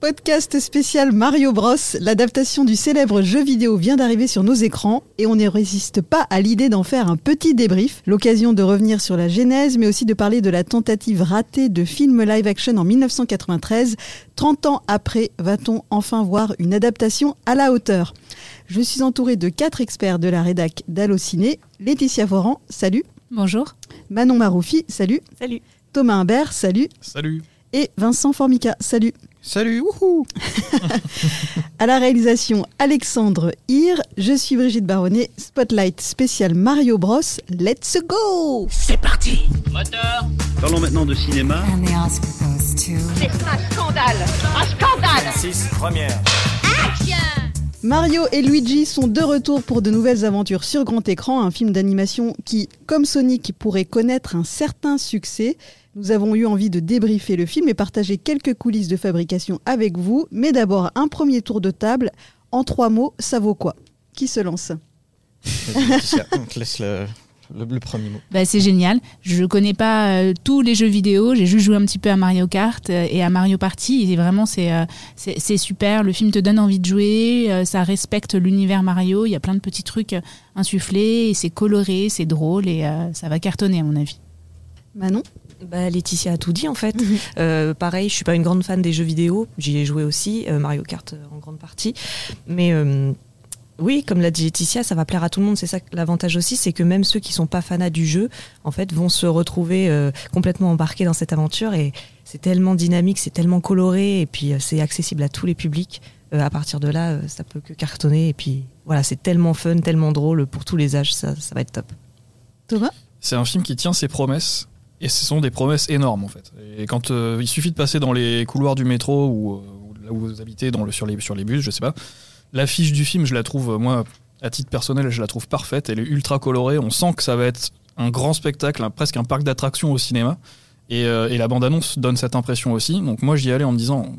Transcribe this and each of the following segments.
Podcast spécial Mario Bros. L'adaptation du célèbre jeu vidéo vient d'arriver sur nos écrans et on ne résiste pas à l'idée d'en faire un petit débrief. L'occasion de revenir sur la genèse, mais aussi de parler de la tentative ratée de film live action en 1993. 30 ans après, va-t-on enfin voir une adaptation à la hauteur? Je suis entourée de quatre experts de la rédac d'Allociné. Laetitia Foran, salut. Bonjour. Manon Maroufi, salut. Salut. Thomas Imbert, salut. Salut. Et Vincent Formica, salut. Salut, wouhou À la réalisation, Alexandre Hir. Je suis Brigitte Baronnet. Spotlight spécial Mario Bros. Let's go C'est parti Moteur Parlons maintenant de cinéma. To... C'est un scandale Un scandale 6, première. Mario et Luigi sont de retour pour de nouvelles aventures sur grand écran, un film d'animation qui, comme Sonic, pourrait connaître un certain succès. Nous avons eu envie de débriefer le film et partager quelques coulisses de fabrication avec vous, mais d'abord un premier tour de table. En trois mots, ça vaut quoi? Qui se lance? On te laisse le, le- le premier mot. Bah, c'est génial. Je connais pas euh, tous les jeux vidéo. J'ai juste joué un petit peu à Mario Kart euh, et à Mario Party. Et vraiment, c'est euh, c'est c'est super. Le film te donne envie de jouer. euh, ça respecte l'univers Mario. Il y a plein de petits trucs insufflés. et C'est coloré, c'est drôle et euh, ça va cartonner à mon avis. Manon? Bah, Laetitia a tout dit en fait. Euh, pareil, je suis pas une grande fan des jeux vidéo. J'y ai joué aussi, euh, Mario Kart euh, en grande partie. Mais euh, oui, comme l'a dit Laetitia, ça va plaire à tout le monde. C'est ça l'avantage aussi, c'est que même ceux qui sont pas fanats du jeu, en fait, vont se retrouver euh, complètement embarqués dans cette aventure. Et c'est tellement dynamique, c'est tellement coloré, et puis euh, c'est accessible à tous les publics. Euh, à partir de là, euh, ça peut que cartonner. Et puis voilà, c'est tellement fun, tellement drôle pour tous les âges. Ça, ça va être top. Thomas? C'est un film qui tient ses promesses. Et ce sont des promesses énormes en fait. Et quand euh, il suffit de passer dans les couloirs du métro ou, euh, là où vous habitez, dans le, sur, les, sur les bus, je sais pas, l'affiche du film, je la trouve, moi, à titre personnel, je la trouve parfaite. Elle est ultra colorée. On sent que ça va être un grand spectacle, presque un parc d'attractions au cinéma. Et, euh, et la bande-annonce donne cette impression aussi. Donc moi, j'y allais en me disant,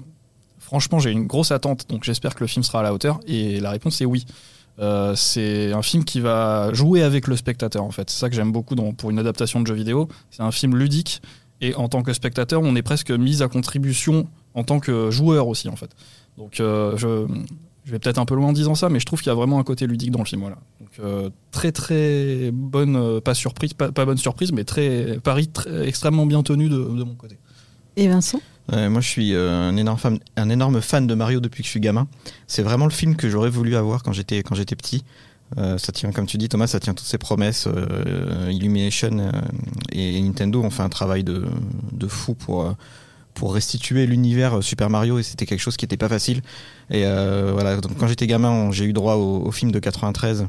franchement, j'ai une grosse attente, donc j'espère que le film sera à la hauteur. Et la réponse est oui. Euh, c'est un film qui va jouer avec le spectateur en fait. C'est ça que j'aime beaucoup dans- pour une adaptation de jeu vidéo. C'est un film ludique et en tant que spectateur, on est presque mis à contribution en tant que joueur aussi en fait. Donc euh, je, vais peut-être un peu loin en disant ça, mais je trouve qu'il y a vraiment un côté ludique dans le film. Voilà. Donc euh, très très bonne, pas surprise, pas, pas bonne surprise, mais très pari extrêmement bien tenu de, de mon côté. Et Vincent? Ouais, moi, je suis euh, un énorme, fan, de Mario depuis que je suis gamin. C'est vraiment le film que j'aurais voulu avoir quand j'étais quand j'étais petit. Euh, ça tient, comme tu dis, Thomas, ça tient toutes ses promesses. Euh, Illumination euh, et Nintendo ont fait un travail de, fou pour euh, pour restituer l'univers Super Mario et c'était quelque chose qui n'était pas facile. Et euh, voilà, donc quand j'étais gamin, j'ai eu droit au, au film de 93.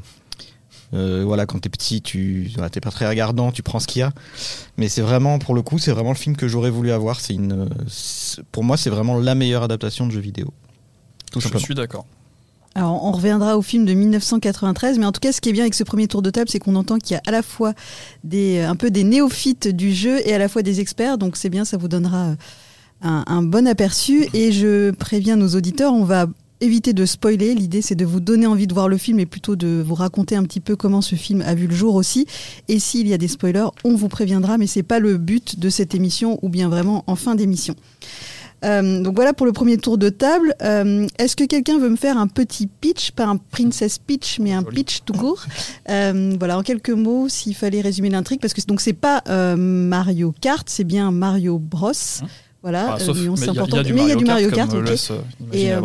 Euh, voilà, quand t'es petit, tu voilà, t'es pas très regardant, tu prends ce qu'il y a. Mais c'est vraiment, pour le coup, c'est vraiment le film que j'aurais voulu avoir. C'est une, pour moi, c'est vraiment la meilleure adaptation de jeu vidéo. Tout Je simplement. suis d'accord. Alors, on reviendra au film de 1993, mais en tout cas, ce qui est bien avec ce premier tour de table, c'est qu'on entend qu'il y a à la fois des, un peu des néophytes du jeu et à la fois des experts. Donc, c'est bien, ça vous donnera un, un bon aperçu. Et je préviens nos auditeurs, on va éviter de spoiler. L'idée, c'est de vous donner envie de voir le film et plutôt de vous raconter un petit peu comment ce film a vu le jour aussi. Et s'il y a des spoilers, on vous préviendra, mais c'est pas le but de cette émission ou bien vraiment en fin d'émission. Euh, donc voilà pour le premier tour de table. Euh, Est-ce que quelqu'un veut me faire un petit pitch, pas un princess pitch, mais un Joli. pitch tout court? Euh, Voilà, en quelques mots, s'il fallait résumer l'intrigue, parce que donc c'est pas euh, Mario Kart, c'est bien Mario Bros. Voilà, Enfin, euh, y a- y, a importante. du mais il y a du Mario Kart, Kart. comme ok. laisse euh, Et, euh,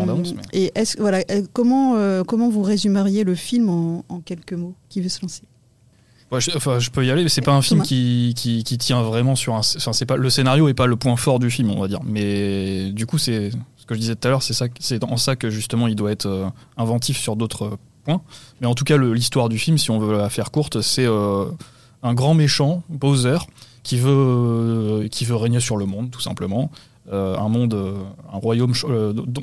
mais- est-ce voilà, euh, comment euh, comment vous résumeriez le film en, en quelques mots Qui veut se lancer? Ouais, je, enfin, je peux y aller, mais c'est pas un film qui, qui, qui tient vraiment sur un. Enfin, c'est pas le scénario est pas le point fort du film, on va dire. Mais du coup, c'est ce que je disais tout à l'heure, c'est ça, c'est en ça que justement il doit être euh, inventif sur d'autres points. Mais en tout cas, l'histoire du film, si on veut la faire courte, c'est euh, un grand méchant, Bowser, qui veut euh, qui veut régner sur le monde, tout simplement. Euh, un monde, euh, un royaume,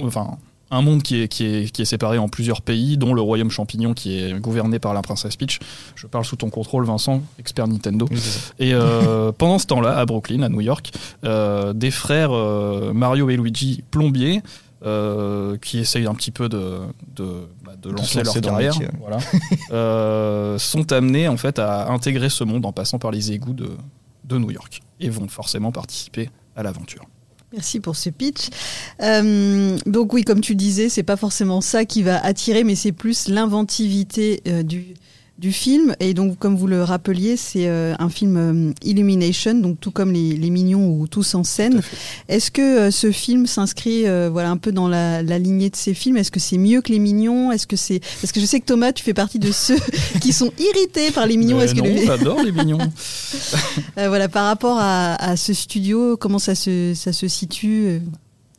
enfin un monde qui est, qui, est, qui est séparé en plusieurs pays, dont le royaume champignon qui est gouverné par la princesse Peach. Je parle sous ton contrôle, Vincent, expert Nintendo. Oui. Et euh, pendant ce temps-là, à Brooklyn, à New York, euh, des frères euh, Mario et Luigi plombiers qui essayent un petit peu de, de, bah, de lancer leur carrière, voilà, sont amenés en fait à intégrer ce monde en passant par les égouts de, de New York et vont forcément participer à l'aventure. Merci pour ce pitch. Euh, donc oui, comme tu disais, c'est pas forcément ça qui va attirer, mais c'est plus l'inventivité euh, du du film. Et donc, comme vous le rappeliez, c'est euh, un film euh, Illumination, donc tout comme les, les Mignons ou Tous en scène. Est-ce que euh, ce film s'inscrit euh, voilà un peu dans la, la lignée de ces films? Est-ce que c'est mieux que les Mignons? Est-ce que c'est parce que je sais que Thomas, tu fais partie de ceux qui sont irrités par les Mignons. Est-ce que non, le- j'adore les mignons. Euh, voilà par rapport à, à ce studio, comment ça se ça se situe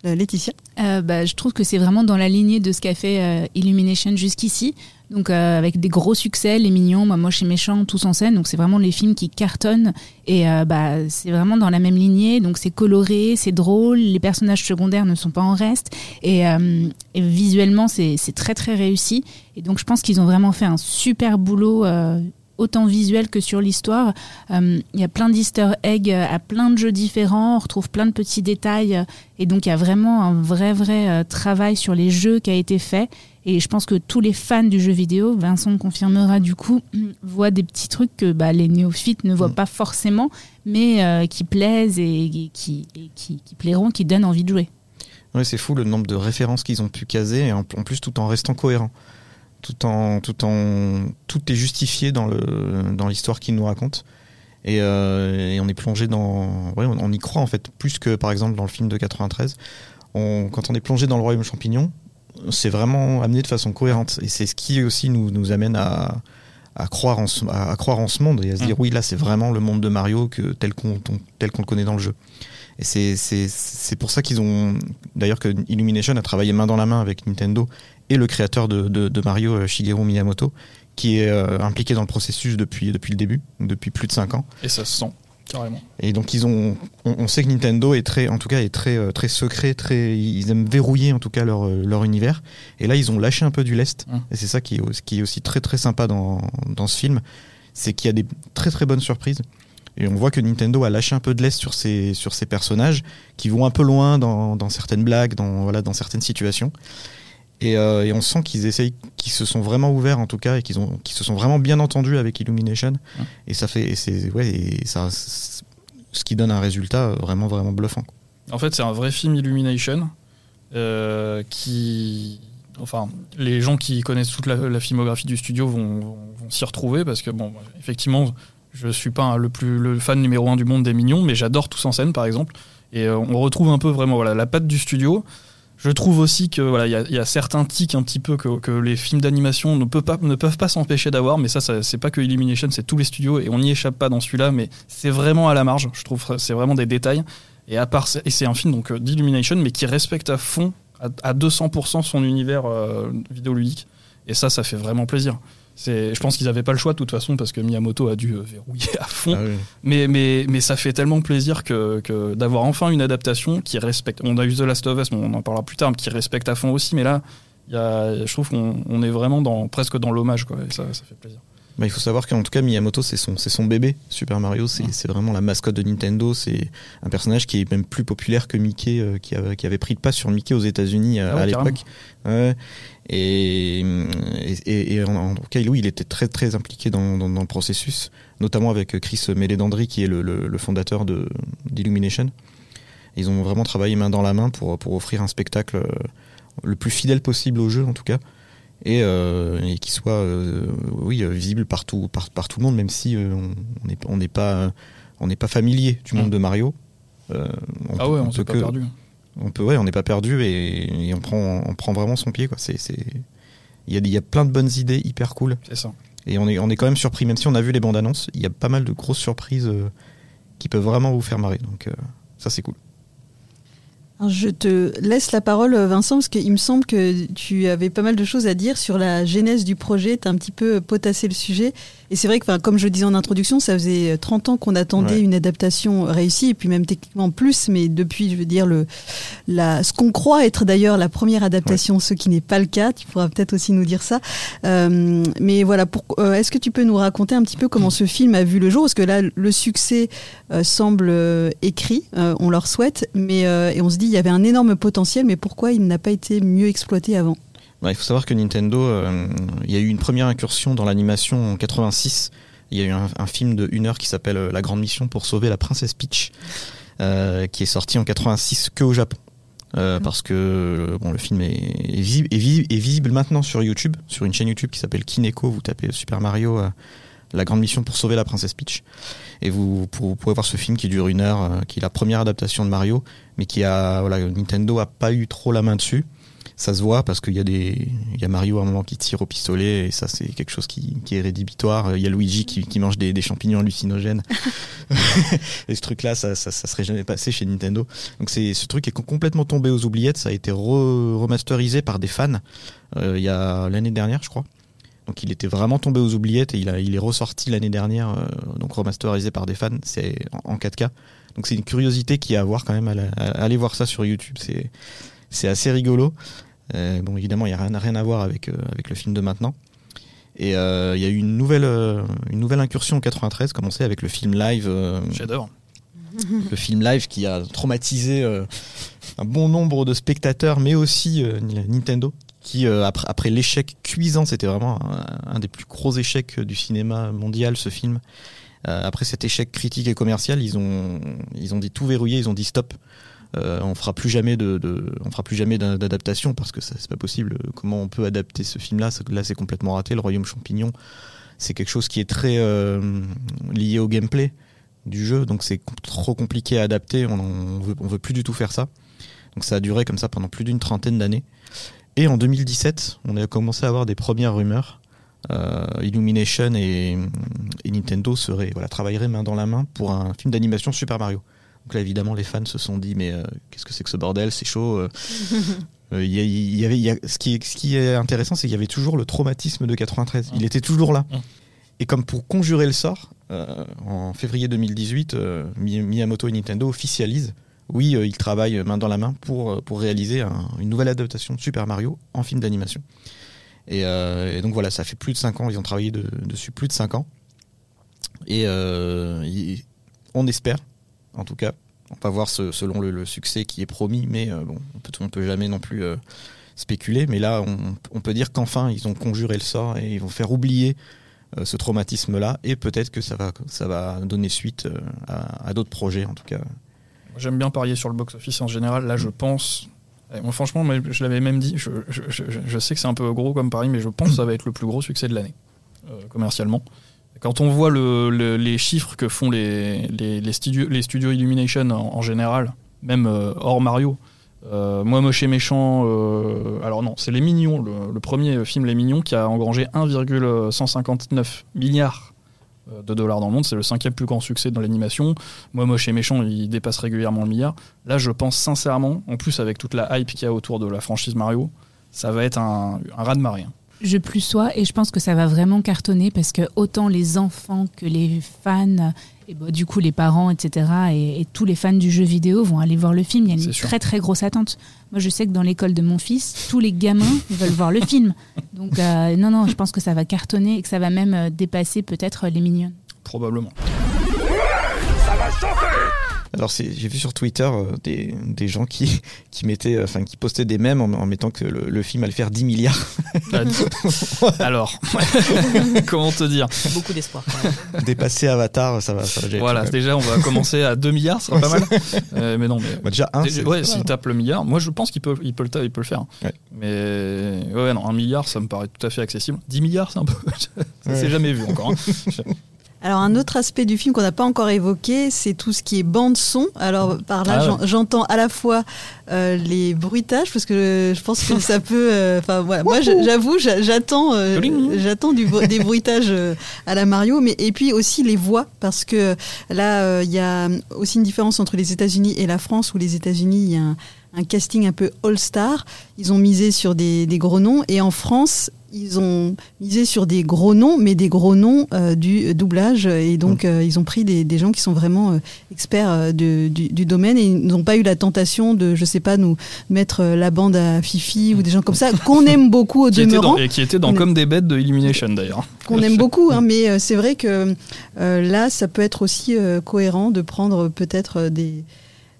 Laetitia? Euh, bah, je trouve que c'est vraiment dans la lignée de ce qu'a fait euh, Illumination jusqu'ici. Donc euh, avec des gros succès, Les Mignons, Moi Moche et Méchant, tous en scène. Donc c'est vraiment les films qui cartonnent et euh, bah, c'est vraiment dans la même lignée. Donc c'est coloré, c'est drôle, les personnages secondaires ne sont pas en reste et, euh, visuellement c'est très très réussi. Et donc je pense qu'ils ont vraiment fait un super boulot. euh, autant visuel que sur l'histoire. Euh, Il y a plein d'easter eggs à plein de jeux différents, on retrouve plein de petits détails et donc il y a vraiment un vrai vrai travail sur les jeux qui a été fait. Et je pense que tous les fans du jeu vidéo, Vincent me confirmera du coup, voient des petits trucs que bah, les néophytes ne voient Mm. pas forcément, mais euh, qui plaisent et, et qui, et qui, qui plairont, qui donnent envie de jouer. Ouais, c'est fou le nombre de références qu'ils ont pu caser, et en, en plus tout en restant cohérent. Tout en, tout en, tout est justifié dans le, dans l'histoire qu'ils nous racontent. Et, euh, et on est plongé dans, ouais, on, on y croit en fait plus que par exemple dans le film de 93. On, quand on est plongé dans le royaume champignon, c'est vraiment amené de façon cohérente. Et c'est ce qui aussi nous, nous amène à, à croire en ce, à, à croire en ce monde et à se dire oui là c'est vraiment le monde de Mario que tel qu'on tel qu'on le connaît dans le jeu. Et c'est c'est c'est pour ça qu'ils ont d'ailleurs que Illumination a travaillé main dans la main avec Nintendo et le créateur de, de, de Mario euh, Shigeru Miyamoto qui est euh, impliqué dans le processus depuis depuis le début depuis plus de 5 ans. Et ça se sent, carrément. Et donc ils ont, on, on sait que Nintendo est très, en tout cas, est très, euh, très secret, très, ils aiment verrouiller en tout cas leur, euh, leur univers. Et là, ils ont lâché un peu du lest. Hum. Et c'est ça qui est, qui est aussi très, très sympa dans, dans ce film, c'est qu'il y a des très, très bonnes surprises. Et on voit que Nintendo a lâché un peu de l'est sur ses, sur ses personnages, qui vont un peu loin dans, dans certaines blagues, dans, voilà, dans certaines situations. Et, euh, et on sent qu'ils essayent, qu'ils se sont vraiment ouverts en tout cas, et qu'ils ont, qu'ils se sont vraiment bien entendus avec Illumination. Et ça fait, et c'est, ouais, et ça, ce qui donne un résultat vraiment, vraiment bluffant. En fait, c'est un vrai film Illumination euh, qui. Enfin, les gens qui connaissent toute la, la filmographie du studio vont, vont- vont s'y retrouver parce que, bon, effectivement, je suis pas le, plus, le fan numéro un du monde des mignons, mais j'adore Tous en scène, par exemple. Et euh, on retrouve un peu vraiment voilà, la patte du studio. Je trouve aussi que voilà, il y, a- certains tics un petit peu que, les films d'animation ne, peuvent pas- ne peuvent pas s'empêcher d'avoir, mais ça, c'est pas que Illumination, c'est tous les studios et on n'y échappe pas dans celui-là, mais c'est vraiment à la marge. Je trouve c'est vraiment des détails. Et à part, et c'est un film donc d'Illumination, mais qui respecte à fond, à, à 200% son univers euh, vidéoludique. Et ça, ça fait vraiment plaisir. Je pense qu'ils n'avaient pas le choix de toute façon parce que Miyamoto a dû euh, verrouiller à fond. Ah oui. Mais, mais, mais ça fait tellement plaisir que, que d'avoir enfin une adaptation qui respecte. On a eu The Last of Us, mais on en parlera plus tard, mais qui respecte à fond aussi. Mais là, il y a, je trouve qu'on on est vraiment dans, presque dans l'hommage, ça fait plaisir. Bah, il faut savoir qu'en tout cas Miyamoto c'est son c'est son bébé Super Mario. C'est vraiment la mascotte de Nintendo. C'est un personnage qui est même plus populaire que Mickey euh, qui, avait, qui avait pris de pas sur Mickey aux États-Unis euh, Ah ouais, à l'époque. Ouais. et, et, et en, tout cas oui il était très très impliqué dans, dans, dans le processus notamment avec Chris Meledandri qui est le, le, le fondateur de d'Illumination. Ils ont vraiment travaillé main dans la main pour pour offrir un spectacle euh, le plus fidèle possible au jeu en tout cas et, euh, et qui soit euh, oui euh, visible partout par, par tout le monde même si euh, on n'est on n'est pas on n'est pas familier du monde de Mario. On ah peut- ouais, on on peut pas que- perdu. on peut ouais on n'est pas perdu et, et on prend on prend vraiment son pied quoi. C'est c'est il y a, il y a plein de bonnes idées hyper cool. C'est ça. et on est on est quand même surpris même si on a vu les bandes annonces il y a pas mal de grosses surprises qui peuvent vraiment vous faire marrer. Donc ça c'est cool je te laisse la parole, Vincent, parce qu'il me semble que tu avais pas mal de choses à dire sur la genèse du projet. Tu as un petit peu potassé le sujet. Et c'est vrai que, comme je le disais en introduction, ça faisait 30 ans qu'on attendait Ouais. une adaptation réussie, et puis même techniquement plus. Mais depuis, je veux dire, le, la, ce qu'on croit être d'ailleurs la première adaptation, ce qui n'est pas le cas, tu pourras peut-être aussi nous dire ça. Euh, mais voilà, euh, est-ce que tu peux nous raconter un petit peu comment ce film a vu le jour? Parce que là, le succès euh, semble euh, écrit, euh, on leur souhaite, mais euh, et on se dit y avait un énorme potentiel, mais pourquoi il n'a pas été mieux exploité avant Ouais, il faut savoir que Nintendo, euh, il y a eu une première incursion dans l'animation en 86. Il y a eu un, un film de une heure qui s'appelle euh, La Grande Mission pour sauver la princesse Peach. euh, qui est sorti en 86 que au Japon. Euh, parce que bon, le film est, est, visi- est visi- est visible maintenant sur YouTube, sur une chaîne YouTube qui s'appelle Kineko. Vous tapez Super Mario, euh, la grande mission pour sauver la princesse Peach, et vous, pouvez voir ce film qui dure une heure, euh, qui est la première adaptation de Mario, mais qui a voilà, Nintendo a pas eu trop la main dessus. Ça se voit parce qu'il y a des, il y a Mario à un moment qui tire au pistolet et ça c'est quelque chose qui, qui est rédhibitoire. Il y a Luigi qui, qui mange des, des champignons hallucinogènes. et ce truc-là, ça, ça, ça serait jamais passé chez Nintendo. Donc c'est ce truc est complètement tombé aux oubliettes. Ça a été re- remasterisé par des fans euh, il y a l'année dernière, je crois. Donc il était vraiment tombé aux oubliettes et il, a, il est ressorti l'année dernière, euh, donc remasterisé par des fans. C'est en, en 4K. Donc c'est une curiosité qu'il y a à voir quand même. Aller voir ça sur YouTube, c'est c'est assez rigolo. Euh, bon, évidemment, il n'y a rien, rien à voir avec, euh, avec le film de maintenant. Et euh, il y a eu une nouvelle, euh, une nouvelle incursion en 93, commencé avec le film live, euh, Chef-d'œuvre. le film live qui a traumatisé euh, un bon nombre de spectateurs, mais aussi euh, Nintendo, qui euh, après, après l'échec cuisant, c'était vraiment un, un des plus gros échecs du cinéma mondial, ce film. Euh, après cet échec critique et commercial, ils ont, ils ont dit tout verrouillé, ils ont dit stop. Euh, on fera plus jamais de, de- on fera plus jamais d'a- d'adaptation parce que ça, c'est pas possible. Comment on peut adapter ce film-là? Là, c'est complètement raté. Le Royaume Champignon, c'est quelque chose qui est très euh, lié au gameplay du jeu, donc c'est trop compliqué à adapter. On, on veut, on veut plus du tout faire ça. Donc ça a duré comme ça pendant plus d'une trentaine d'années. Et en 2017, on a commencé à avoir des premières rumeurs. Euh, Illumination et, et Nintendo seraient, voilà, travailleraient main dans la main pour un film d'animation Super Mario. Donc là, évidemment, les fans se sont dit, mais euh, qu'est-ce que c'est que ce bordel? C'est chaud. euh. Il y a- il y avait, il y a- ce, qui est, ce qui est intéressant, c'est qu'il y avait toujours le traumatisme de 93. Il était toujours là. Et comme pour conjurer le sort, euh, en février 2018, euh, Mi- Miyamoto et Nintendo officialisent, oui, euh, ils travaillent main dans la main pour, pour réaliser un- une nouvelle adaptation de Super Mario en film d'animation. Et, euh, et donc voilà, ça fait plus de 5 ans, ils ont travaillé de- dessus plus de 5 ans. Et euh, on espère, en tout cas, on va voir selon le, succès qui est promis, mais euh, bon, on peut, on peut jamais non plus spéculer. Mais là, on, peut dire qu'enfin, ils ont conjuré le sort et ils vont faire oublier ce traumatisme-là. Et peut-être que ça va, ça va donner suite à, d'autres projets, en tout cas. J'aime bien parier sur le box-office en général. Là, je pense. Franchement, je l'avais même dit. Je, sais que c'est un peu gros comme pari, mais je pense que ça va être le plus gros succès de l'année, euh, commercialement. Quand on voit le- le- les chiffres que font les, les, studios, Illumination en, général, même euh, hors Mario, euh, moi moche et méchant, alors non, c'est Les Mignons, le, le premier film Les Mignons qui a engrangé 1,159 milliards de dollars dans le monde. C'est le cinquième plus grand succès dans l'animation. Moi, moche et méchant, il dépasse régulièrement le milliard. Là, je pense sincèrement, en plus avec toute la hype qu'il y a autour de la franchise Mario, ça va être un, un raz de marée. Je plus sois et je pense que ça va vraiment cartonner parce que autant les enfants que les fans et bah, du coup les parents etc et, et tous les fans du jeu vidéo vont aller voir le film. Il y a une sûr. très très grosse attente. Moi je sais que dans l'école de mon fils tous les gamins veulent voir le film. Donc euh, non non je pense que ça va cartonner et que ça va même euh, dépasser peut-être les mignons. Probablement. Alors c'est- j'ai vu sur Twitter euh, des, des gens qui, qui mettaient, euh, enfin qui postaient des mèmes en, en mettant que le, le film allait faire 10 milliards. Alors, comment te dire? Beaucoup d'espoir. Dépasser Avatar, ça va, ça va déjà Voilà, déjà, on va commencer à 2 milliards, ce sera pas mal. Euh, mais non, mais. Bah, déjà un, Déjà, c'est- ouais, c'est s'il tape le milliard, moi je pense qu'il peut, il peut, le, ta- il peut le faire. Ouais. Mais ouais, non, un milliard, ça me paraît tout à fait accessible. 10 milliards, c'est un peu. ça Ouais. s'est jamais vu encore. hein. Alors un autre aspect du film qu'on n'a pas encore évoqué, c'est tout ce qui est bande son. Alors par là, Ah ouais. j'entends à la fois euh, les bruitages parce que je pense que ça peut. euh, Enfin moi j'avoue, j'a- j'attends, euh, Bling. j'attends du des bruitages à la Mario, mais et puis aussi les voix parce que là il y a aussi une différence entre les États-Unis et la France où les États-Unis il y a un, un casting un peu all-star. Ils ont misé sur des, des gros noms et en France ils ont misé sur des gros noms, mais des gros noms euh, du doublage. Et donc, euh, ils ont pris des, des gens qui sont vraiment euh, experts euh, de- du, du domaine et ils n'ont pas eu la tentation de, je sais pas, nous mettre euh, la bande à Fifi ou des gens comme ça, qu'on aime beaucoup au qui était demeurant dans, et qui était dans On Comme des bêtes de Illumination d'ailleurs. qu'on aime beaucoup, hein, mais euh, c'est vrai que euh, là, ça peut être aussi euh, cohérent de prendre peut-être des,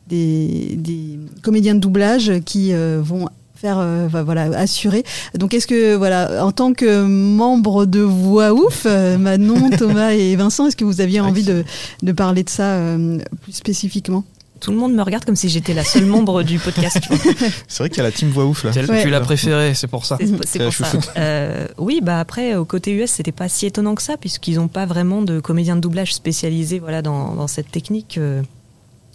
des, des comédiens de doublage qui euh, vont faire euh, voilà assurer donc est-ce que voilà en tant que membre de voix ouf euh, Manon Thomas et Vincent est-ce que vous aviez envie de, de parler de ça euh, plus spécifiquement? Tout le monde me regarde comme si j'étais la seule membre du podcast. tu. C'est vrai qu'il y a la team voix ouf là. Tu Ouais. l'as préféré, c'est pour ça. C'est pour ça. Euh, oui, bah après, au côté US, c'était pas si étonnant que ça, puisqu'ils n'ont pas vraiment de comédiens de doublage spécialisés voilà, dans, dans cette technique.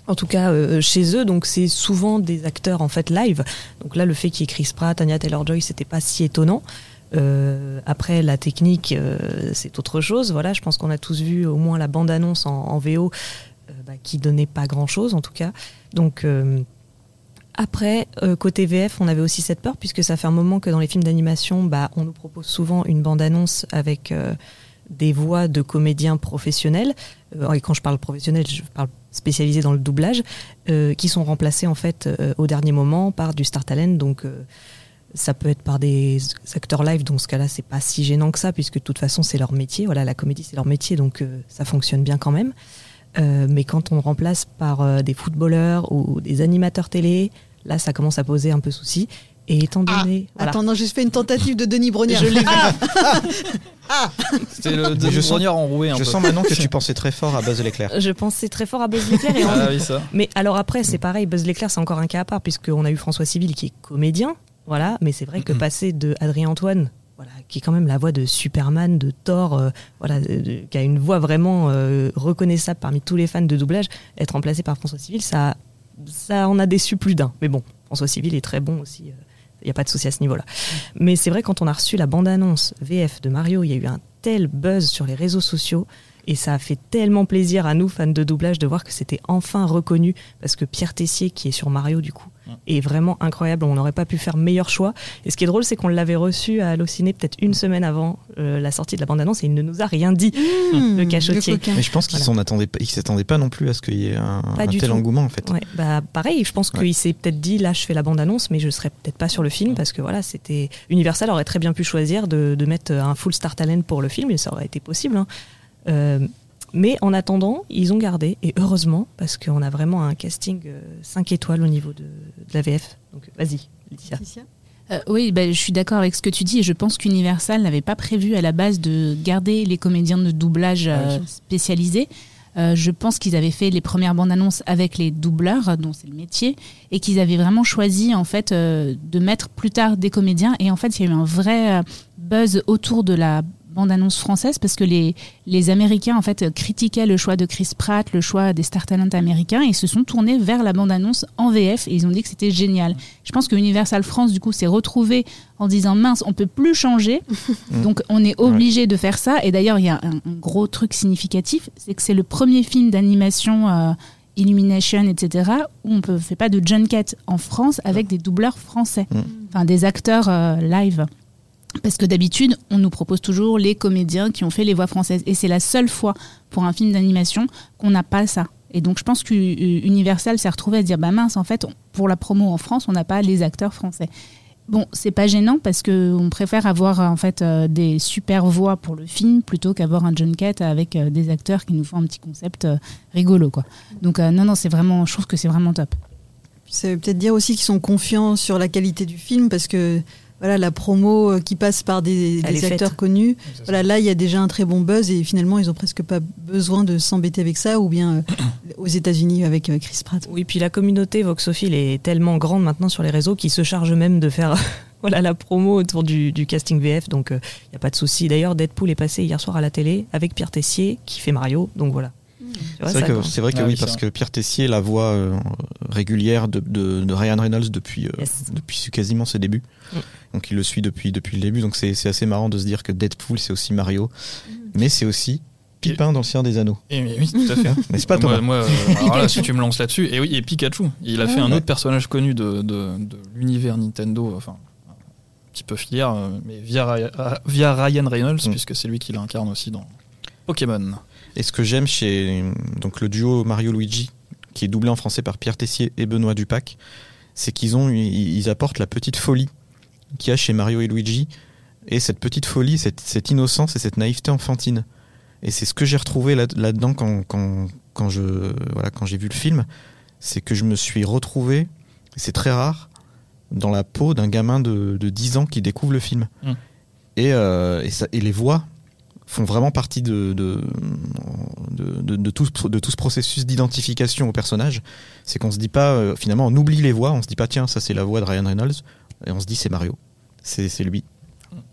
En tout cas, euh, chez eux, donc c'est souvent des acteurs en fait live. Donc là, le fait qu'il y ait Chris Pratt, Anya Taylor-Joy, c'était pas si étonnant. Euh, après, la technique, euh, c'est autre chose. Voilà, je pense qu'on a tous vu au moins la bande-annonce en, en VO, euh, bah, qui donnait pas grand-chose en tout cas. Donc euh, après, euh, côté VF, on avait aussi cette peur, puisque ça fait un moment que dans les films d'animation, bah, on nous propose souvent une bande-annonce avec euh, des voix de comédiens professionnels. Euh, et quand je parle professionnel, je parle spécialisé dans le doublage, euh, qui sont remplacés en fait euh, au dernier moment par du star talent. Donc euh, ça peut être par des acteurs live, dans ce cas-là, c'est pas si gênant que ça, puisque de toute façon, c'est leur métier. Voilà, la comédie, c'est leur métier, donc euh, ça fonctionne bien quand même. Mais quand on remplace par des footballeurs ou des animateurs télé, là, ça commence à poser un peu souci. Et étant donné. voilà. Attends, non, j'ai fait une tentative de Denis Brognard. Je l'ai vu. C'était le Mais je je sens- enroué un Je peu. sens maintenant que tu pensais très fort à Buzz l'éclair. Je pensais très fort à Buzz l'éclair. et Ah oui, ça. Mais alors après, c'est pareil, Buzz l'éclair, c'est encore un cas à part, puisqu'on a eu François Civil qui est comédien, voilà, mais c'est vrai que passer de Adrien Antoine, voilà, qui est quand même la voix de Superman, de Thor, euh, voilà, de- de- qui a une voix vraiment euh, reconnaissable parmi tous les fans de doublage, être remplacé par François Civil, ça, ça en a déçu plus d'un. Mais bon, François Civil est très bon aussi. Il n'y a pas de souci à ce niveau-là. Mais c'est vrai, quand on a reçu la bande-annonce VF de Mario, il y a eu un tel buzz sur les réseaux sociaux. Et ça a fait tellement plaisir à nous, fans de doublage, de voir que c'était enfin reconnu. Parce que Pierre Tessier, qui est sur Mario, du coup, est vraiment incroyable. On n'aurait pas pu faire meilleur choix. Et ce qui est drôle, c'est qu'on l'avait reçu à Allociné peut-être une semaine avant euh, la sortie de la bande-annonce et il ne nous a rien dit. Mmh, Le cachotier. Mais je pense qu'ils Voilà. s'en attendaient pas, ils s'attendaient pas non plus à ce qu'il y ait un, Pas un du tel tout. engouement en fait. Ouais, bah pareil, je pense Ouais. qu'il s'est peut-être dit là je fais la bande-annonce, mais je serais peut-être pas sur le film parce que voilà, c'était Universal aurait très bien pu choisir de, de mettre un full star talent pour le film et ça aurait été possible. hein. Euh, mais en attendant, ils ont gardé et heureusement parce qu'on a vraiment un casting 5 étoiles au niveau de, de la VF. Donc vas-y, Laetitia. Euh, oui, bah, je suis d'accord avec ce que tu dis et je pense qu'Universal n'avait pas prévu à la base de garder les comédiens de doublage euh, spécialisés. Euh, je pense qu'ils avaient fait les premières bandes annonces avec les doubleurs, dont c'est le métier, et qu'ils avaient vraiment choisi en fait euh, de mettre plus tard des comédiens. Et en fait, il y a eu un vrai euh, buzz autour de la bande annonce française parce que les, les Américains en fait critiquaient le choix de Chris Pratt, le choix des star talents américains, et ils se sont tournés vers la bande annonce en VF et ils ont dit que c'était génial. Je pense que Universal France du coup s'est retrouvé en disant mince, on peut plus changer, donc on est obligé de faire ça. Et d'ailleurs, il y a un, un gros truc significatif, c'est que c'est le premier film d'animation. euh, Illumination, etc., où on ne fait pas de junket en France avec des doubleurs français, Mm. enfin des acteurs euh, live. Parce que d'habitude, on nous propose toujours les comédiens qui ont fait les voix françaises. Et c'est la seule fois pour un film d'animation qu'on n'a pas ça. Et donc je pense qu'Universal s'est retrouvé à dire, bah mince, en fait, pour la promo en France, on n'a pas les acteurs français. Bon, c'est pas gênant parce que on préfère avoir en fait euh, des super voix pour le film plutôt qu'avoir un junket avec euh, des acteurs qui nous font un petit concept euh, rigolo quoi. Donc euh, non non, c'est vraiment je trouve que c'est vraiment top. Ça veut peut-être dire aussi qu'ils sont confiants sur la qualité du film parce que voilà la promo euh, qui passe par des, acteurs faite. connus. Voilà, là il y a déjà un très bon buzz et finalement ils ont presque pas besoin de s'embêter avec ça ou bien euh, aux États-Unis avec euh, Chris Pratt. Oui, puis la communauté Voxophile est tellement grande maintenant sur les réseaux qu'ils se chargent même de faire voilà, la promo autour du, du casting VF, donc il n'y a pas de souci. D'ailleurs, Deadpool est passé hier soir à la télé avec Pierre Tessier qui fait Mario, donc voilà. C'est vrai, que, vrai Ah oui, parce ça. que Pierre Tessier, la voix euh, régulière de, de- de Ryan Reynolds depuis, euh, Yes. depuis quasiment ses débuts. Mm. Donc il le suit depuis, depuis le début. Donc c'est, c'est assez marrant de se dire que Deadpool, c'est aussi Mario. Mm. Mais c'est aussi Pipin dans le Seigneur des Anneaux. Et oui, tout à fait. N'est-ce pas Thomas? moi, euh, alors là, si tu me lances là-dessus, et oui, et Pikachu, il a fait un autre personnage connu de, de, de l'univers Nintendo, enfin un petit peu filière, mais via, via Ryan Reynolds, Mm. puisque c'est lui qui l'incarne aussi dans Pokémon. Et ce que j'aime chez donc le duo Mario-Luigi, qui est doublé en français par Pierre Tessier et Benoît Dupac, c'est qu'ils ont, ils apportent la petite folie qu'il y a chez Mario et Luigi. Et cette petite folie, cette, cette innocence et cette naïveté enfantine. Et c'est ce que j'ai retrouvé là- là-dedans quand, quand, quand, je, voilà, quand j'ai vu le film. C'est que je me suis retrouvé, et c'est très rare, dans la peau d'un gamin de, de 10 ans qui découvre le film. Mm. Et, euh, et, ça, et les voix font vraiment partie de, de, de, de- de tout, ce, de tout ce processus d'identification au personnage. C'est qu'on se dit pas, euh, finalement, on oublie les voix, on se dit pas, tiens, ça c'est la voix de Ryan Reynolds, et on se dit c'est Mario. C'est c'est lui.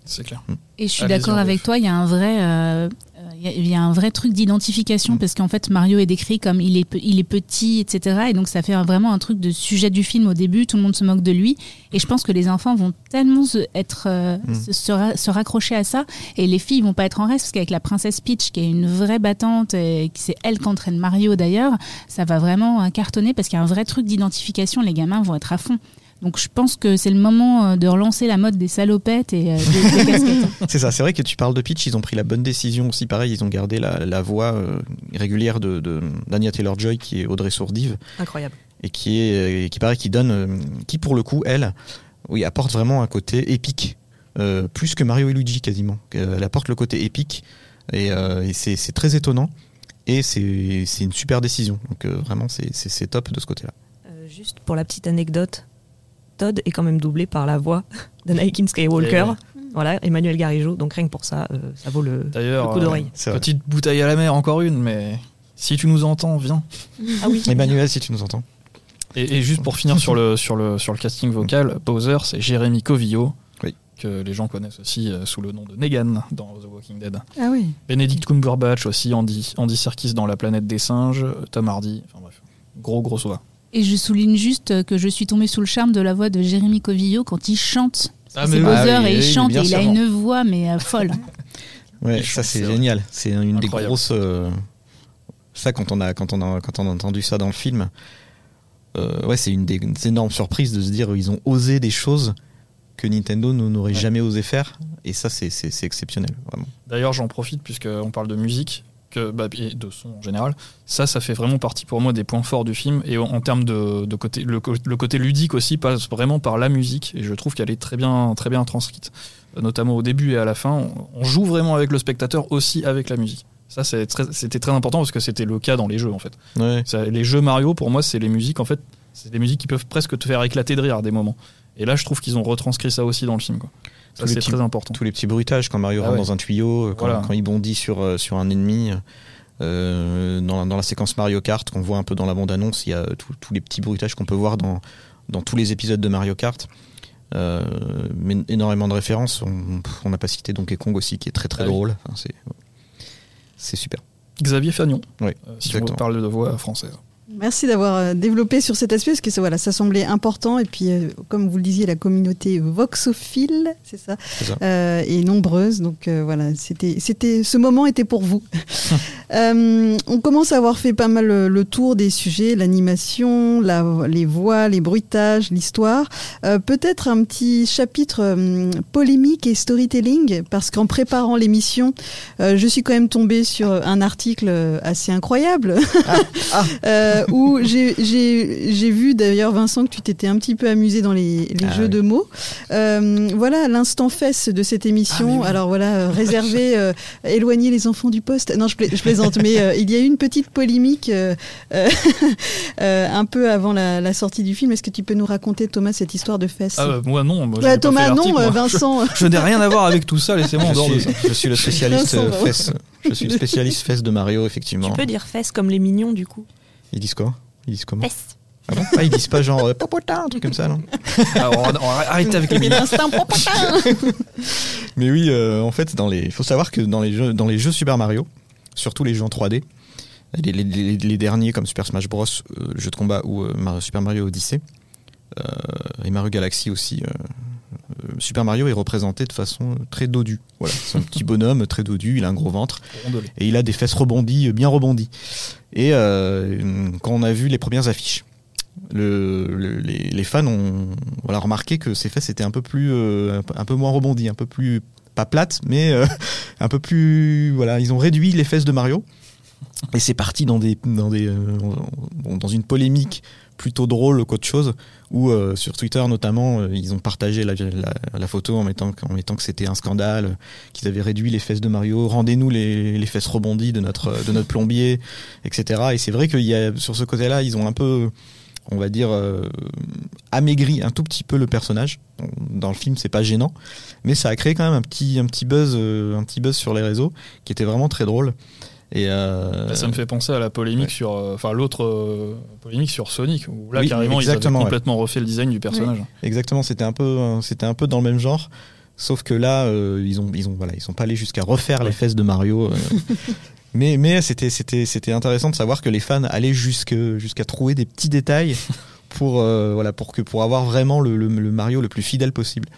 C'est clair. Et je suis d'accord avec toi, il y a un vrai, euh, il y a- un vrai truc d'identification Mm. parce qu'en fait Mario est décrit comme il est, il est petit, etc. Et donc ça fait vraiment un truc de sujet du film au début, tout le monde se moque de lui. Et je pense que les enfants vont tellement se, être, euh, Mm. se, se ra- se raccrocher à ça, et les filles vont pas être en reste parce qu'avec la princesse Peach, qui est une vraie battante, et c'est elle qui entraîne Mario d'ailleurs, ça va vraiment euh, cartonner parce qu'il y a un vrai truc d'identification. Les gamins vont être à fond. Donc je pense que c'est le moment euh, de relancer la mode des salopettes et euh, des, des casquettes. C'est ça, c'est vrai que tu parles de Peach, ils ont pris la bonne décision aussi. Pareil, ils ont gardé la, la voix euh, régulière de, de d'Anya Taylor-Joy, qui est Audrey Sourdive, Incroyable. et qui est, et qui paraît, qui donne, euh, qui pour le coup, elle, oui, apporte vraiment un côté épique, euh, plus que Mario et Luigi quasiment. Euh, Elle apporte le côté épique, et, euh, et c'est, c'est très étonnant, et c'est, c'est une super décision. Donc euh, vraiment, c'est, c'est, c'est top de ce côté-là. Euh, juste pour la petite anecdote, Todd est quand même doublé par la voix d'Anakin Skywalker. Ouais. Voilà, Emmanuel Garigeau. Donc rien que pour ça, euh, ça vaut le, coup d'oreille. C'est vrai. petite bouteille à la mer, encore une, mais si tu nous entends, viens. Ah oui. Emmanuel, si tu nous entends. Et, et juste pour finir sur le, sur, le, sur le casting vocal, Bowser, c'est Jérémy Covillo, Oui. que les gens connaissent aussi euh, sous le nom de Negan dans The Walking Dead. Ah oui. Benedict Cumberbatch aussi, Andy, Andy Serkis dans La planète des singes, euh, Tom Hardy, enfin bref, gros gros voix. Et je souligne juste que je suis tombée sous le charme de la voix de Jérémy Covillo quand il chante. Ah, c'est mais Bowser Ah oui, et il oui, chante et il a une voix mais euh, folle. Ouais, ça c'est génial. C'est une des grosses. euh, Ça, quand on a quand on a quand on a entendu ça dans le film, euh, ouais, c'est une des énormes surprises de se dire ils ont osé des choses que Nintendo n'aurait Ouais. jamais osé faire. Et ça, c'est c'est c'est exceptionnel, vraiment. D'ailleurs, j'en profite puisqu'on parle de musique que, bah, et de son en général. Ça, ça fait vraiment partie pour moi des points forts du film. Et en, en termes de, de côté, le, côté ludique aussi passe vraiment par la musique. Et je trouve qu'elle est très bien, très bien transcrite. Notamment au début et à la fin, on, on joue vraiment avec le spectateur aussi avec la musique. Ça, très- c'était très important parce que c'était le cas dans les jeux en fait. Ouais. Ça, les jeux Mario, pour moi, c'est les musiques en fait. C'est des musiques qui peuvent presque te faire éclater de rire à des moments. Et là, je trouve qu'ils ont retranscrit ça aussi dans le film. Quoi. Ça, Tous les c'est petits- très important. Tous les petits bruitages quand Mario Ah rentre ouais. dans un tuyau, euh, quand, Voilà. quand il bondit sur euh, sur un ennemi. euh, dans, dans la séquence Mario Kart qu'on voit un peu dans la bande-annonce, il y a tous les petits bruitages qu'on peut voir dans, dans tous les épisodes de Mario Kart. Euh, mais énormément de références. On n'a pas cité Donkey Kong aussi, qui est très très Ah oui. drôle. Enfin, c'est c'est super. Xavier Fagnon, Oui, euh, si exactement. on parle de voix française. Merci d'avoir euh, développé sur cet aspect parce que ça, voilà, ça semblait important. Et puis euh, comme vous le disiez la communauté voxophile c'est ça, euh, est nombreuse. Donc euh, voilà c'était c'était ce moment était pour vous. On commence à avoir fait pas mal le, le tour des sujets l'animation la, les voix les bruitages l'histoire. Peut-être un petit chapitre polémique et storytelling parce qu'en préparant l'émission je suis quand même tombée sur un article assez incroyable euh, où j'ai- j'ai j'ai vu d'ailleurs Vincent que tu t'étais un petit peu amusé dans les, les Ah jeux oui. de mots. Euh, voilà l'instant fesse de cette émission. Ah, oui. Alors voilà, euh, réservé, euh, éloigner les enfants du poste. Non, je, pla- je plaisante, mais euh, il y a eu une petite polémique euh, euh, euh, un peu avant la, la sortie du film. Est-ce que tu peux nous raconter Thomas cette histoire de fesses Ah, euh, moi non. Moi, pas Thomas non, euh, moi. Vincent. Je, je n'ai rien à voir avec tout ça, laissez-moi en Je dehors de suis, ça. je suis le spécialiste euh, fesses. Je suis le spécialiste fesses de Mario, effectivement. Tu peux dire fesses comme les mignons du coup. Ils disent quoi? Ils disent comment? Ah, bon? Ah, ils disent pas genre euh, popotin, un truc comme ça, non? Alors, on va- on va arrêter avec les l'instinct popotin. Mais oui, euh, en fait, dans les, il faut savoir que dans les jeux, dans les jeux Super Mario, surtout les jeux en 3D, les, les- les- les derniers comme Super Smash Bros, euh, jeu de combat ou euh, Super Mario Odyssey euh, et Mario Galaxy aussi. Euh, Super Mario est représenté de façon très dodue. Voilà, c'est un petit bonhomme très dodu, il a un gros ventre et il a des fesses rebondies, euh, bien rebondies. Et euh, quand on a vu les premières affiches, le, le- les, les fans ont voilà, remarqué que ces fesses étaient un peu plus, euh, un peu- moins rebondies, un peu plus pas plates, mais euh, un peu plus voilà, ils ont réduit les fesses de Mario. Et c'est parti dans des dans des dans une polémique plutôt drôle qu'autre chose où euh, sur Twitter notamment euh, ils ont partagé la, la, la photo en mettant en mettant que c'était un scandale euh, qu'ils avaient réduit les fesses de Mario rendez-nous les, les fesses rebondies de notre de notre plombier etc et c'est vrai qu'il y a sur ce côté là ils ont un peu on va dire, euh, amaigri un tout petit peu le personnage. Dans le film, c'est pas gênant, mais ça a créé quand même un petit, un petit buzz, euh, un petit buzz sur les réseaux qui était vraiment très drôle. Et euh, Ça me fait penser à la polémique ouais. sur, euh, enfin l'autre euh, polémique sur Sonic, où là Oui, carrément ils avaient ouais. complètement refait le design du personnage. Exactement, c'était un peu, c'était un peu dans le même genre. Sauf que là, euh, ils ont, ils ont, voilà, ils sont pas allés jusqu'à refaire les fesses de Mario. euh. mais, mais c'était, c'était, c'était intéressant de savoir que les fans allaient jusque, jusqu'à trouver des petits détails pour, euh, voilà, pour que, pour avoir vraiment le, le- le Mario le plus fidèle possible.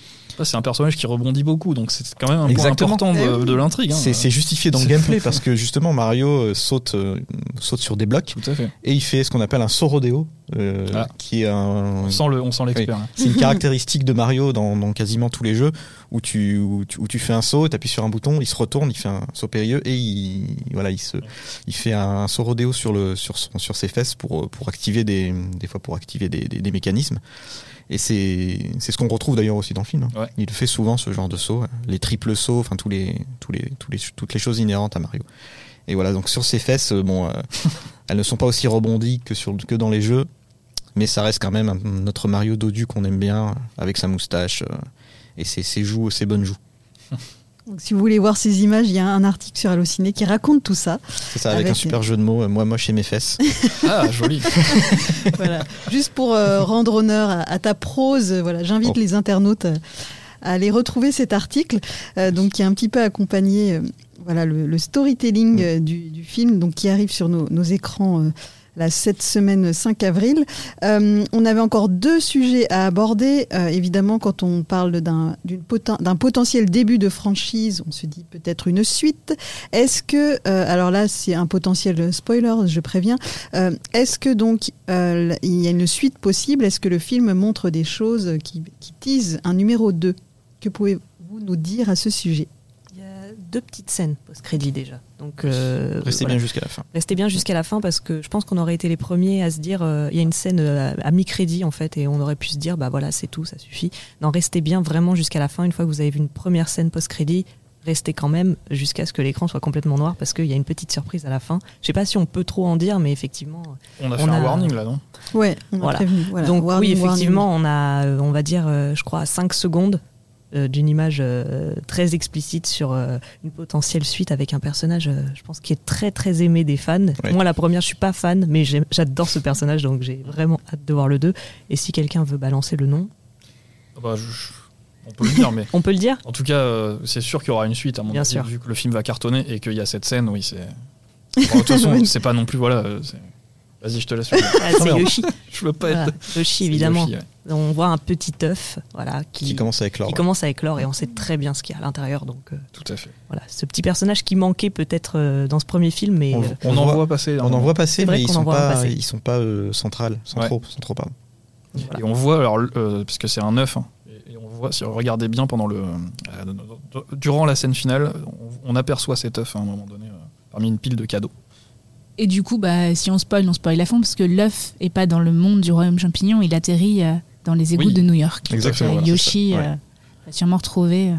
C'est un personnage qui rebondit beaucoup, donc c'est quand même un Exactement. point important Eh de, de l'intrigue. hein. C'est, justifié dans le gameplay parce que justement Mario euh, saute, euh, saute sur des blocs Tout à fait. et il fait ce qu'on appelle un saut rodéo, euh, Ah. qui est un, On sent le, on sent l'expert. hein. C'est une caractéristique de Mario dans, dans quasiment tous les jeux où tu, où tu, où tu fais un saut, tu appuies sur un bouton, il se retourne, il fait un saut périlleux et il, voilà, il, se, il fait un saut rodéo sur, le, sur, son- sur ses fesses pour, pour activer des, des fois pour activer des, des, des mécanismes. Et c'est ce qu'on retrouve d'ailleurs aussi dans le film. hein. Ouais. Il fait souvent ce genre de saut, les triples sauts, enfin tous les, tous les, tous les, toutes les choses inhérentes à Mario. Et voilà, donc sur ses fesses, euh, bon, euh, elles ne sont pas aussi rebondies que, sur, que dans les jeux, mais ça reste quand même un- notre Mario dodu qu'on aime bien, avec sa moustache euh, et ses, ses joues, ses bonnes joues. Donc, si vous voulez voir ces images, il y a un article sur Allociné qui raconte tout ça. C'est ça, avec, Avec un super jeu de mots, euh, moi moche et mes fesses. Ah, joli. Voilà. Juste pour euh, rendre honneur à, à ta prose, euh, voilà, j'invite Oh. les internautes euh, à aller retrouver cet article, euh, donc qui a un petit peu accompagné euh, voilà, le, le storytelling euh, du, du film, donc qui arrive sur nos, nos écrans. Là, cette semaine 5 avril. Euh, on avait encore deux sujets à aborder. Euh, évidemment, quand on parle d'un potentiel début de franchise, on se dit peut-être une suite. Est-ce que, euh, alors là, c'est un potentiel spoiler, je préviens. Est-ce que donc il y a une suite possible? Est-ce que le film montre des choses qui, qui teasent un numéro 2 Que pouvez-vous nous dire à ce sujet? Il y a deux petites scènes post-crédit déjà. Donc, euh, Restez voilà. bien jusqu'à la fin. Restez bien jusqu'à la fin parce que je pense qu'on aurait été les premiers à se dire euh, il y a une scène euh, à mi-crédit en fait et on aurait pu se dire bah voilà c'est tout ça suffit. Non restez bien vraiment jusqu'à la fin une fois que vous avez vu une première scène post-crédit restez quand même jusqu'à ce que l'écran soit complètement noir parce qu'il y a une petite surprise à la fin. Je sais pas si on peut trop en dire mais effectivement On a On fait un warning là, non? Ouais, on a Voilà. prévenu. Voilà. Donc Warning, oui, warning. effectivement, on a, on va dire, euh, je crois, 5 secondes d'une image euh, très explicite sur euh, une potentielle suite avec un personnage, euh, je pense, qui est très très aimé des fans. Ouais. Moi, la première, je suis pas fan, mais j'adore ce personnage, donc j'ai vraiment hâte de voir le 2. Et si quelqu'un veut balancer le nom, Ah bah, je- je- On peut le dire, mais on peut le dire? en tout cas, euh, c'est sûr qu'il y aura une suite à mon Bien avis, sûr. vu que le film va cartonner et qu'il y a cette scène. Oui, c'est. Bon, de toute façon, c'est pas non plus voilà. Vas-y, je te laisse. Ah, C'est. Yoshi. Je veux pas Voilà, être. Yoshi, évidemment. Yoshi, ouais. On voit un petit œuf, voilà, qui, Qui commence avec l'or. qui commence à éclore et on sait très bien ce qu'il y a à l'intérieur. Donc euh, Tout à fait. voilà, ce petit personnage qui manquait peut-être euh, dans ce premier film, mais On- euh, On, en voit passer. On en voit passer, mais ils sont voit pas, passer. ils sont pas euh, centrales, centraux, centraux, pardon. Et on voit, alors, euh, parce que c'est un œuf, hein, et, et on voit, si vous regardez bien pendant le. euh, durant la scène finale, on, on aperçoit cet œuf hein, à un moment donné, euh, parmi une pile de cadeaux. Et du coup, bah, si on spoil, on spoil à fond parce que l'œuf est pas dans le monde du royaume champignon, il atterrit euh, dans les égouts Oui. de New York. Exactement, Euh, voilà, Yoshi ouais. euh, va sûrement retrouver. euh,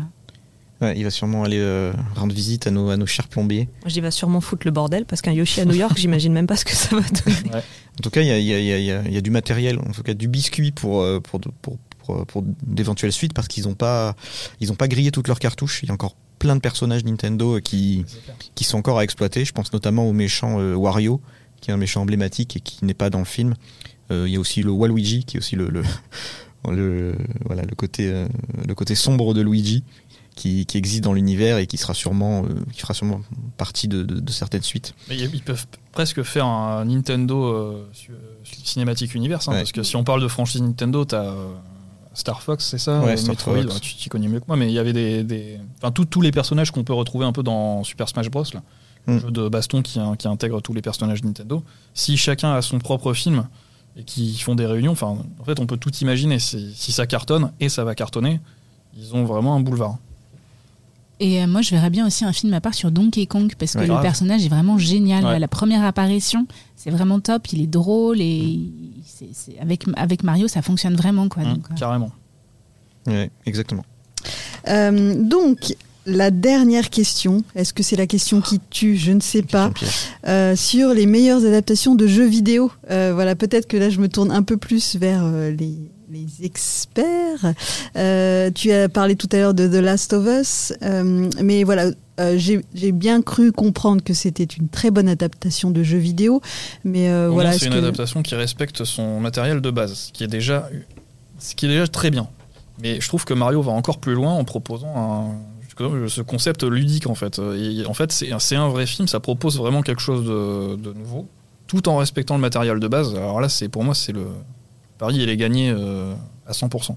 Ouais, il va sûrement aller euh, rendre visite à nos, à nos chers plombiers. Moi, je dis, il va sûrement foutre le bordel parce qu'un Yoshi à New York, j'imagine même pas ce que ça va donner. En tout cas, il y a, il y a- il y a- y a- il y a du matériel, en tout cas du biscuit pour, pour, pour, pour, pour d'éventuelles suites parce qu'ils n'ont pas, ils ont pas grillé toutes leurs cartouches. Il y a encore plein de personnages Nintendo qui, qui sont encore à exploiter. Je pense notamment au méchant euh, Wario, qui est un méchant emblématique et qui n'est pas dans le film. Euh, il y a aussi le Waluigi, qui est aussi le, le, le- voilà, le, côté, euh, le côté sombre de Luigi, qui, qui existe dans l'univers et qui, sera sûrement, euh, qui fera sûrement partie de, de- de certaines suites. Mais ils peuvent presque faire un Nintendo euh, Cinématique Universe, hein, Ouais. parce que si on parle de franchise Nintendo, t'as euh, Star Fox, c'est ça Ouais, Star Metroid, Fox. ouais, tu t'y connais mieux que moi, mais il y avait des. des- Enfin, tous- tous les personnages qu'on peut retrouver un peu dans Super Smash Bros. Là, Mm. le jeu de baston qui, qui intègre tous les personnages Nintendo. Si chacun a son propre film et qui font des réunions, enfin, en fait, on peut tout imaginer. Si, si ça cartonne, et ça va cartonner, ils ont vraiment un boulevard. Et euh, moi, je verrais bien aussi un film à part sur Donkey Kong parce que Ouais, le grave. personnage est vraiment génial. Ouais. La première apparition, c'est vraiment top. Il est drôle et c'est- c'est- avec, avec Mario, ça fonctionne vraiment. Quoi, Mm, donc, euh, carrément. Ouais, exactement. Euh, donc, la dernière question, est-ce que c'est la question qui tue? Je ne sais pas. Euh, sur les meilleures adaptations de jeux vidéo. Euh, voilà, peut-être que là je me tourne un peu plus vers euh, les, les experts. Euh, tu as parlé tout à l'heure de The Last of Us, euh, mais voilà. euh, J'ai bien cru comprendre que c'était une très bonne adaptation de jeux vidéo, mais voilà. c'est une que- adaptation qui respecte son matériel de base, ce qui est déjà, ce qui est déjà très bien. Mais je trouve que Mario va encore plus loin en proposant un, ce concept ludique en fait. Et en fait, c'est c'est un vrai film, ça propose vraiment quelque chose de, de nouveau, tout en respectant le matériel de base. Alors là, c'est pour moi, c'est le pari, il est gagné euh, à 100%.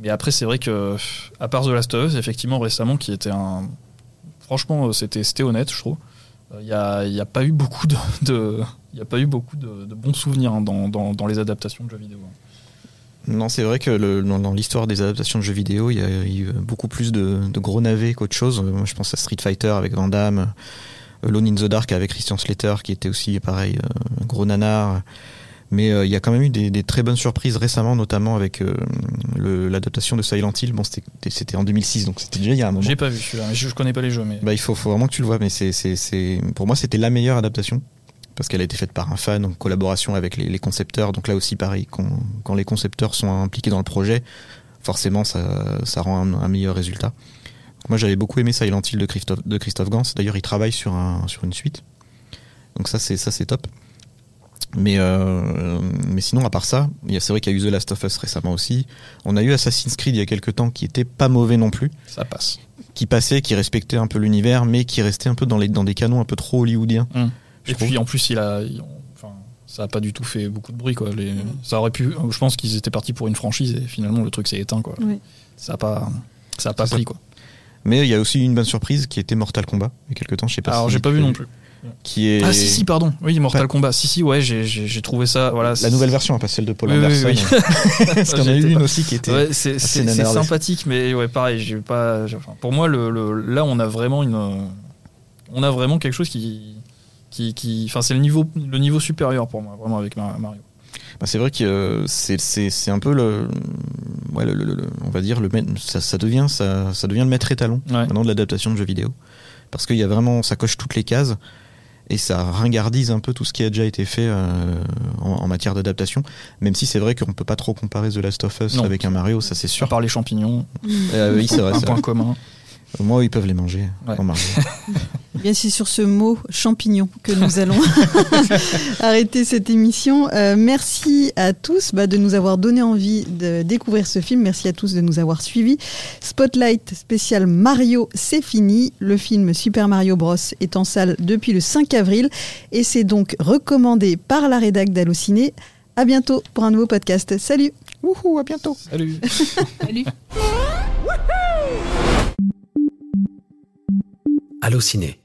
Mais après, c'est vrai que à part The Last of Us, effectivement, récemment, qui était un, franchement, c'était c'était honnête, je trouve. Il n'y a, a pas eu beaucoup de, y a pas eu beaucoup de, bons souvenirs hein, dans, les adaptations de jeux vidéo. Non, c'est vrai que dans, l'histoire des adaptations de jeux vidéo, il y a eu beaucoup plus de, gros navets qu'autre chose. Moi, je pense à Street Fighter avec Van Damme, euh, Lone in the Dark avec Christian Slater, qui était aussi pareil, euh, gros nanar. Mais euh, il y a quand même eu des, des très bonnes surprises récemment, notamment avec euh, l'adaptation de Silent Hill. Bon, c'était en 2006, donc c'était déjà il y a un moment. J'ai pas vu celui-là, je, je connais pas les jeux, mais Bah, il faut, faut vraiment que tu le vois, mais c'est, pour moi, c'était la meilleure adaptation. Parce qu'elle a été faite par un fan, en collaboration avec les, les concepteurs. Donc là aussi, pareil, quand, quand les concepteurs sont impliqués dans le projet, forcément, ça, ça rend un, un meilleur résultat. Donc moi, j'avais beaucoup aimé Silent Hill de Christophe, de Christophe Gans. D'ailleurs, il travaille sur, un, sur une suite. Donc ça, c'est, ça, c'est top. Mais, euh, mais sinon, à part ça, il y a- c'est vrai qu'il y a eu The Last of Us récemment aussi. On a eu Assassin's Creed il y a quelques temps qui était pas mauvais non plus ça passe. qui passait, qui respectait un peu l'univers, mais qui restait un peu dans, les, dans des canons un peu trop hollywoodiens. Je Et trouve. puis en plus, il a, il- enfin, ça a pas du tout fait beaucoup de bruit, quoi. Les, ça aurait pu, je pense qu'ils étaient partis pour une franchise et finalement le truc s'est éteint, quoi. Oui. Ça a pas, ça a pas ça. pris, quoi. Mais il y a aussi une bonne surprise qui était Mortal Kombat il y a quelques temps, je sais pas Alors si j'ai pas vu non plus. Qui est Ah si si, pardon. Oui, Mortal Ouais. Kombat. Si si, ouais, j'ai- trouvé ça, voilà. la nouvelle version, hein, pas celle de Paul Oui, oui, Anderson. oui. Parce y en a eu une aussi qui était. Ouais, c'est sympathique, mais ouais, pareil, j'ai pas. enfin, pour moi, le, le- là, on a vraiment une, on a vraiment quelque chose qui, qui, qui- enfin, c'est le niveau, le niveau supérieur pour moi, vraiment avec Mar- Mario. Bah, c'est vrai que euh, c'est un peu le, ouais, le, le- le- on va dire le ça, ça devient ça, ça devient le maître étalon Ouais. maintenant de l'adaptation de jeux vidéo parce qu'il y a vraiment ça coche toutes les cases et ça ringardise un peu tout ce qui a déjà été fait euh, en, en matière d'adaptation même si c'est vrai qu'on peut pas trop comparer The Last of Us Non. avec un Mario ça c'est À sûr part les champignons, Euh, oui c'est vrai, un c'est point commun. Au moins ils peuvent les manger Ouais. Bien, c'est sur ce mot champignon que nous allons arrêter cette émission. Euh, merci à tous bah, de nous avoir donné envie de découvrir ce film. Merci à tous de nous avoir suivis. Spotlight spécial Mario, c'est fini. Le film Super Mario Bros est en salle depuis le 5 avril et c'est donc recommandé par la rédac d'Allociné. À bientôt pour un nouveau podcast. Salut Wouhou, à bientôt Salut. Salut. Allociné,